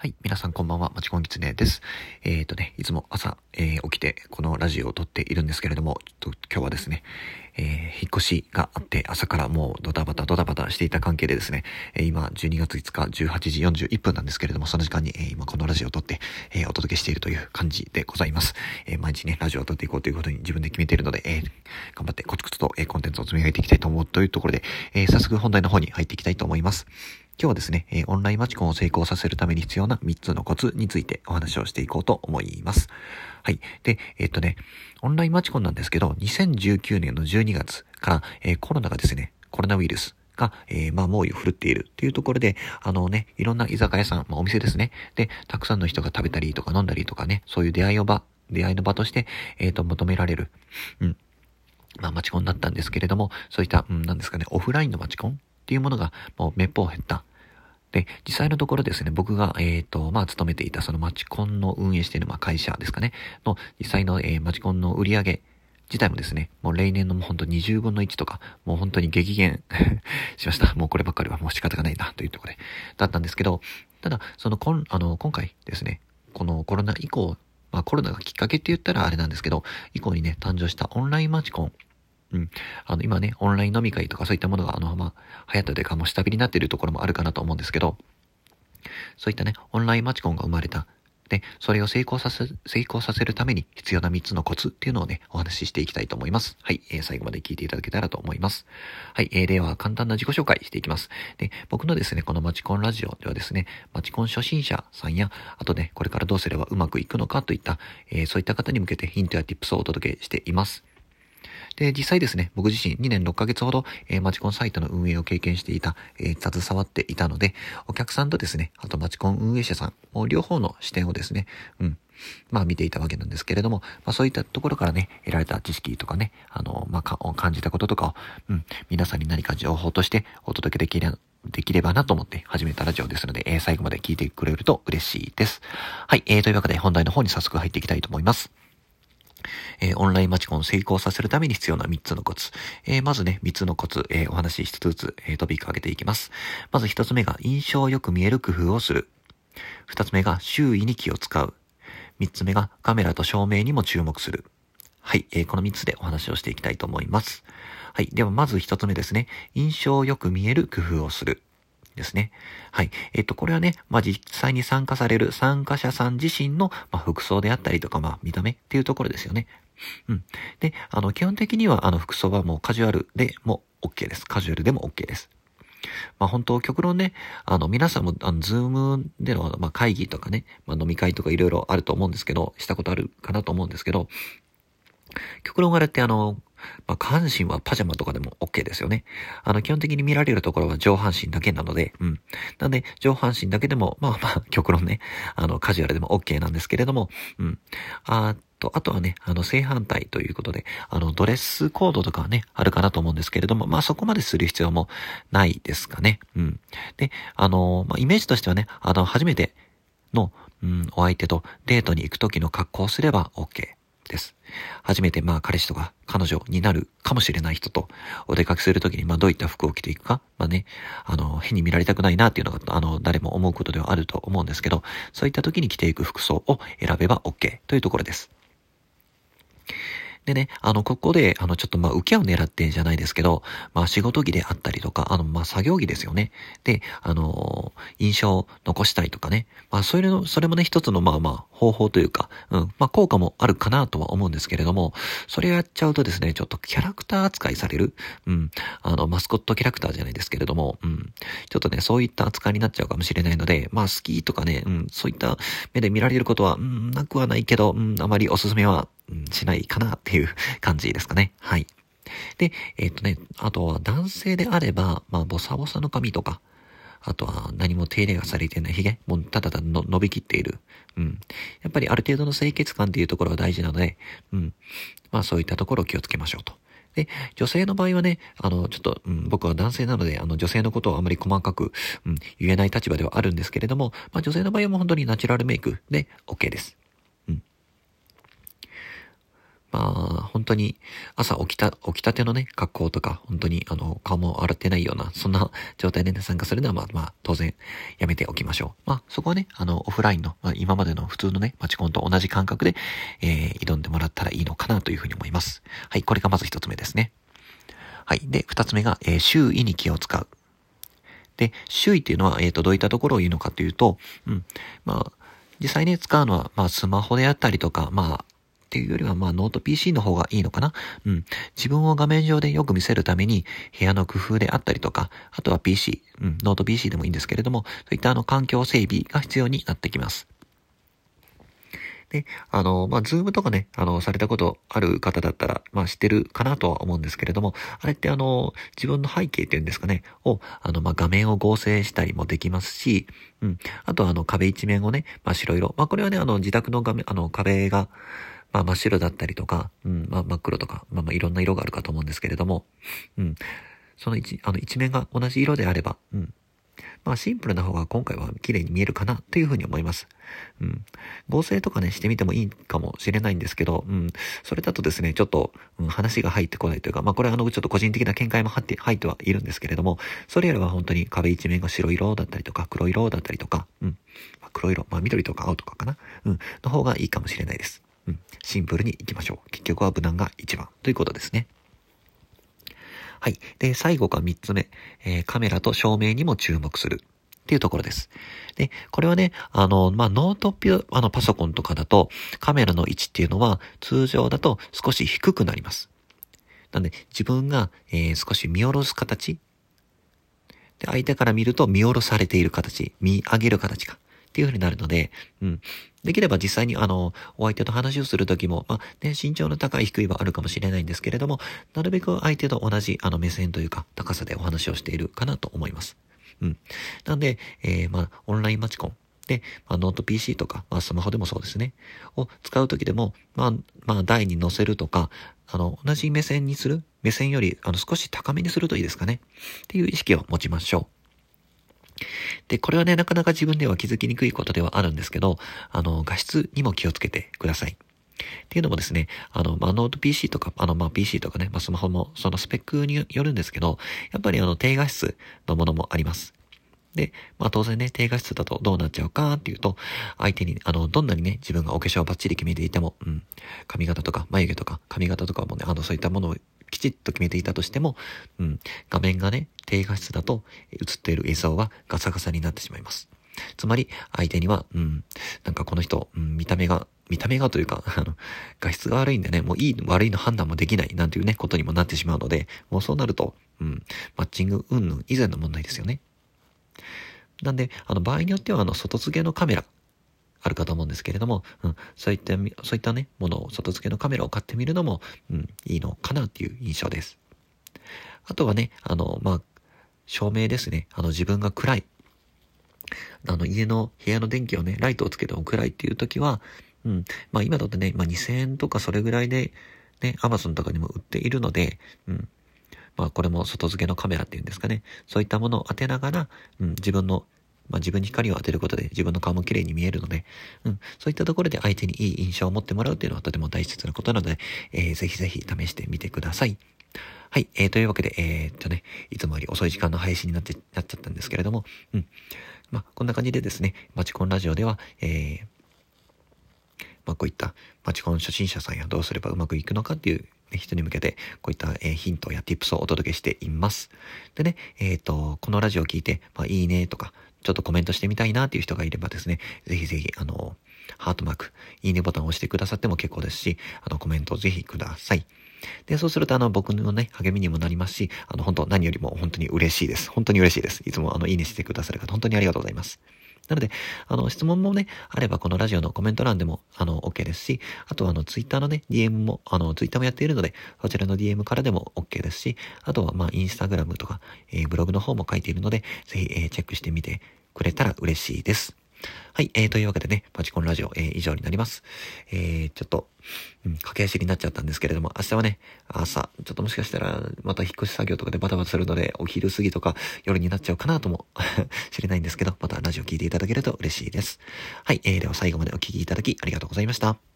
はい。皆さんこんばんは。まちこんきつねです。えっ、ー、とね、いつも朝、えー、起きてこのラジオを撮っているんですけれども、ちょっと今日はですね、えー、引っ越しがあって朝からもうドタバタドタバタしていた関係でですね、え今12月5日18時41分なんですけれども、その時間に、え今このラジオを撮って、えお届けしているという感じでございます。え毎日ね、ラジオを撮っていこうということに自分で決めているので、え頑張ってコツコツと、えコンテンツを積み上げていきたいと思うというところで、え早速本題の方に入っていきたいと思います。今日はですね、えオンラインマチコンを成功させるために必要な3つのコツについてお話をしていこうと思います。はい。で、えっとね、オンラインマチコンなんですけど、2019年の12月から、え、コロナがですね、コロナウイルスが、えー、まあ、猛威を振るっているっていうところで、あのね、いろんな居酒屋さん、まあ、お店ですね。で、たくさんの人が食べたりとか飲んだりとかね、そういう出会いの場、出会いの場として、えっ、ー、と、求められる。うん。まあ、マチコンだったんですけれども、そういった、うん、なんですかね、オフラインのマチコンっていうものが、もうめっぽう減った。で、実際のところですね、僕が、えっ、ー、と、まあ、勤めていたそのマチコンの運営している、まあ、会社ですかね、の、実際の、えー、マチコンの売り上げ自体もですね、もう例年のもうほんと20分の1とか、もう本当に激減 しました。もうこればっかりはもう仕方がないな、というところで、だったんですけど、ただ、その、こん、あの、今回ですね、このコロナ以降、まあコロナがきっかけって言ったらあれなんですけど、以降にね、誕生したオンラインマチコンうん。あの、今ね、オンライン飲み会とかそういったものが、あの、まあ、流行ったというか、もう下火になっているところもあるかなと思うんですけど、そういったね、オンラインマチコンが生まれた。で、それを成功させ、成功させるために必要な3つのコツっていうのをね、お話ししていきたいと思います。はい、えー、最後まで聞いていただけたらと思います。はい、えー、では簡単な自己紹介していきます。で、僕のですね、このマチコンラジオではですね、マチコン初心者さんや、あとね、これからどうすればうまくいくのかといった、えー、そういった方に向けてヒントやティップスをお届けしています。で、実際ですね、僕自身2年6ヶ月ほど、えー、マチコンサイトの運営を経験していた、えー、携わっていたので、お客さんとですね、あとマチコン運営者さん、もう両方の視点をですね、うん、まあ見ていたわけなんですけれども、まあそういったところからね、得られた知識とかね、あの、まあ感じたこととかを、うん、皆さんに何か情報としてお届けできるできればなと思って始めたラジオですので、えー、最後まで聞いてくれると嬉しいです。はい、えー、というわけで本題の方に早速入っていきたいと思います。えー、オンラインマチコンを成功させるために必要な3つのコツ。えー、まずね、3つのコツ、えー、お話ししつつ、えトピックを上げていきます。まず1つ目が印象よく見える工夫をする。2つ目が周囲に気を使う。3つ目がカメラと照明にも注目する。はい、えこの3つでお話をしていきたいと思います。はい、ではまず1つ目ですね。印象よく見える工夫をする。ですね。はい。えっと、これはね、まあ、実際に参加される参加者さん自身の、まあ、服装であったりとか、まあ、見た目っていうところですよね。うん。で、あの、基本的には、あの、服装はもうカジュアルでも OK です。カジュアルでも OK です。まあ本当、極論ね、あの、皆さんも、あの、ズームでの、まあ会議とかね、まあ飲み会とかいろいろあると思うんですけど、したことあるかなと思うんですけど、極論あれってあの、まあ、下半身はパジャマとかでも OK ですよね。あの、基本的に見られるところは上半身だけなので、うん。なんで、上半身だけでも、まあまあ、極論ね、あの、カジュアルでも OK なんですけれども、うん。あと、あとはね、あの、正反対ということで、あの、ドレスコードとかはね、あるかなと思うんですけれども、まあそこまでする必要もないですかね。うん。で、あの、まあ、イメージとしてはね、あの、初めての、うん、お相手とデートに行く時の格好をすれば OK。です。初めてまあ彼氏とか彼女になるかもしれない人とお出かけするときにまあどういった服を着ていくか、まあね、あの、変に見られたくないなっていうのが、あの、誰も思うことではあると思うんですけど、そういった時に着ていく服装を選べば OK というところです。でね、あの、ここで、あの、ちょっとまあ、受けを狙ってんじゃないですけど、まあ、仕事着であったりとか、あの、まあ、作業着ですよね。で、あの、印象を残したいとかね。まあ、それの、それもね、一つのまあまあ、方法というか、うん、まあ、効果もあるかなとは思うんですけれども、それをやっちゃうとですね、ちょっとキャラクター扱いされる、うん、あの、マスコットキャラクターじゃないですけれども、うん、ちょっとね、そういった扱いになっちゃうかもしれないので、まあ、好きとかね、うん、そういった目で見られることは、うん、なくはないけど、うん、あまりおすすめはうんしないかなっていう 感じですかね。はい。で、えっ、とね、あとは男性であれば、まあ、ボサボサの髪とか、あとは何も手入れがされてない髭、もうただただの伸びきっている。うん。やっぱりある程度の清潔感っていうところが大事なので、うん。まあそういったところを気をつけましょうと。で、女性の場合はね、あの、ちょっと、うん、僕は男性なので、あの、女性のことをあまり細かく、うん、言えない立場ではあるんですけれども、まあ女性の場合はもう本当にナチュラルメイクで OK です。まあ、本当に朝起きた、起きたてのね、格好とか、本当にあの、顔も洗ってないような、そんな状態でね、参加するのはまあまあ、当然やめておきましょう。まあ、そこはね、あの、オフラインの、まあ、今までの普通のね、街コンと同じ感覚で、えー、挑んでもらったらいいのかなというふうに思います。はい、これがまず一つ目ですね。はい。で、二つ目が、えー、周囲に気を使う。で、周囲っていうのは、えっ、ー、と、どういったところを言うのかというと、うん、まあ、実際に使うのは、まあ、スマホであったりとか、まあ、っていうよりは、まあ、ノート PC の方がいいのかな？うん。自分を画面上でよく見せるために、部屋の工夫であったりとか、あとは PC、うん、ノート PC でもいいんですけれども、そういったあの、環境整備が必要になってきます。で、あの、まあ、 Zoom とかね、あの、されたことある方だったら、まあ、知ってるかなとは思うんですけれども、あれってあの、自分の背景っていうんですかね、を、あの、まあ、画面を合成したりもできますし、うん。あとあの、壁一面をね、まあ、白色。まあ、これはね、あの、自宅の画面、あの、壁が、まあ真っ白だったりとか、うん、まあ真っ黒とか、まあまあいろんな色があるかと思うんですけれども、うん、その一、あの一面が同じ色であれば、うん、まあシンプルな方が今回は綺麗に見えるかなというふうに思います。うん。合成とかね、してみてもいいかもしれないんですけど、うん。それだとですね、ちょっと、うん、話が入ってこないというか、まあこれはあの、ちょっと個人的な見解も入って、入ってはいるんですけれども、それよりは本当に壁一面が白色だったりとか、黒色だったりとか、うん。まあ、黒色、まあ緑とか青とかかな。うん。の方がいいかもしれないです。うん。シンプルに行きましょう。結局は無難が一番ということですね。はい。で、最後が三つ目。えー、カメラと照明にも注目する。っていうところです。で、これはね、あの、まあ、ノートピュ、あの、パソコンとかだと、カメラの位置っていうのは、通常だと少し低くなります。なんで、自分が、えー、少し見下ろす形。で、相手から見ると見下ろされている形、見上げる形か。っていう風になるので、うん。できれば実際にあの、お相手と話をするときも、まあね、身長の高い低いはあるかもしれないんですけれども、なるべく相手と同じあの目線というか高さでお話をしているかなと思います。うん。なんで、えー、まあ、オンラインマチコン。で、まあ、ノート PC とか、まあ、スマホでもそうですね。を使うときでも、まあ、まあ、台に載せるとか、あの、同じ目線にする目線より、あの、少し高めにするといいですかね。っていう意識を持ちましょう。で、これはね、なかなか自分では気づきにくいことではあるんですけど、あの、画質にも気をつけてください。っていうのもですね、あの、まあ、ノート PC とか、あの、まあ、PC とかね、まあ、スマホもそのスペックによるんですけど、やっぱりあの、低画質のものもあります。で、まあ当然ね、低画質だとどうなっちゃうかっていうと、相手に、あの、どんなにね、自分がお化粧をバッチリ決めていても、うん、髪型とか眉毛とか髪型とかもね、あの、そういったものをきちっと決めていたとしても、うん、画面がね、低画質だと映っている映像はガサガサになってしまいます。つまり、相手には、うん、なんかこの人、うん、見た目が、見た目がというか、あの、画質が悪いんでね、もういい、悪いの判断もできない、なんていうね、ことにもなってしまうので、もうそうなると、うん、マッチング云々以前の問題ですよね。なんで、あの、場合によっては、あの、外付けのカメラ、あるかと思うんですけれども、うん、そういった、そういったね、ものを、外付けのカメラを買ってみるのも、うん、いいのかなっていう印象です。あとはね、あの、まあ、照明ですね。あの、自分が暗い。あの、家の、部屋の電気をね、ライトをつけても暗いっていう時は、うん、まあ今だとね、まあ2000円とかそれぐらいで、ね、アマゾンとかにも売っているので、うん、まあこれも外付けのカメラっていうんですかね。そういったものを当てながら、うん、自分のまあ、自分に光を当てることで自分の顔も綺麗に見えるので、うん、そういったところで相手にいい印象を持ってもらうっていうのはとても大切なことなので、えー、ぜひぜひ試してみてください。はい、えー、というわけで、えー、っとね、いつもより遅い時間の配信になって、なっちゃったんですけれども、うん。まあ、こんな感じでですね、マチコンラジオでは、えー、まあ、こういったマチコン初心者さんやどうすればうまくいくのかっていう人に向けて、こういった、え、ヒントや tips をお届けしています。でね、えっ、ー、と、このラジオを聞いて、まあ、いいねとか、ちょっとコメントしてみたいなっていう人がいればですね、ぜひぜひ、あの、ハートマーク、いいねボタンを押してくださっても結構ですし、あの、コメントをぜひください。で、そうすると、あの、僕のね、励みにもなりますし、あの、本当何よりも本当に嬉しいです。本当に嬉しいです。いつも、あの、いいねしてくださる方、本当にありがとうございます。なので、あの、質問もね、あればこのラジオのコメント欄でも、あの、OK ですし、あとはあの、ツイッターのね、DM も、あの、ツイッターもやっているので、そちらの DM からでも OK ですし、あとはまあ、インスタグラムとか、えー、ブログの方も書いているので、ぜひ、えー、チェックしてみてくれたら嬉しいです。はい、えー、というわけでね、パチコンラジオ、えー、以上になります。えー、ちょっと、うん、駆け足になっちゃったんですけれども、明日はね、朝、ちょっともしかしたら、また引っ越し作業とかでバタバタするので、お昼過ぎとか夜になっちゃうかなとも 知れないんですけど、またラジオ聞いていただけると嬉しいです。はい、えー、では最後までお聴きいただきありがとうございました。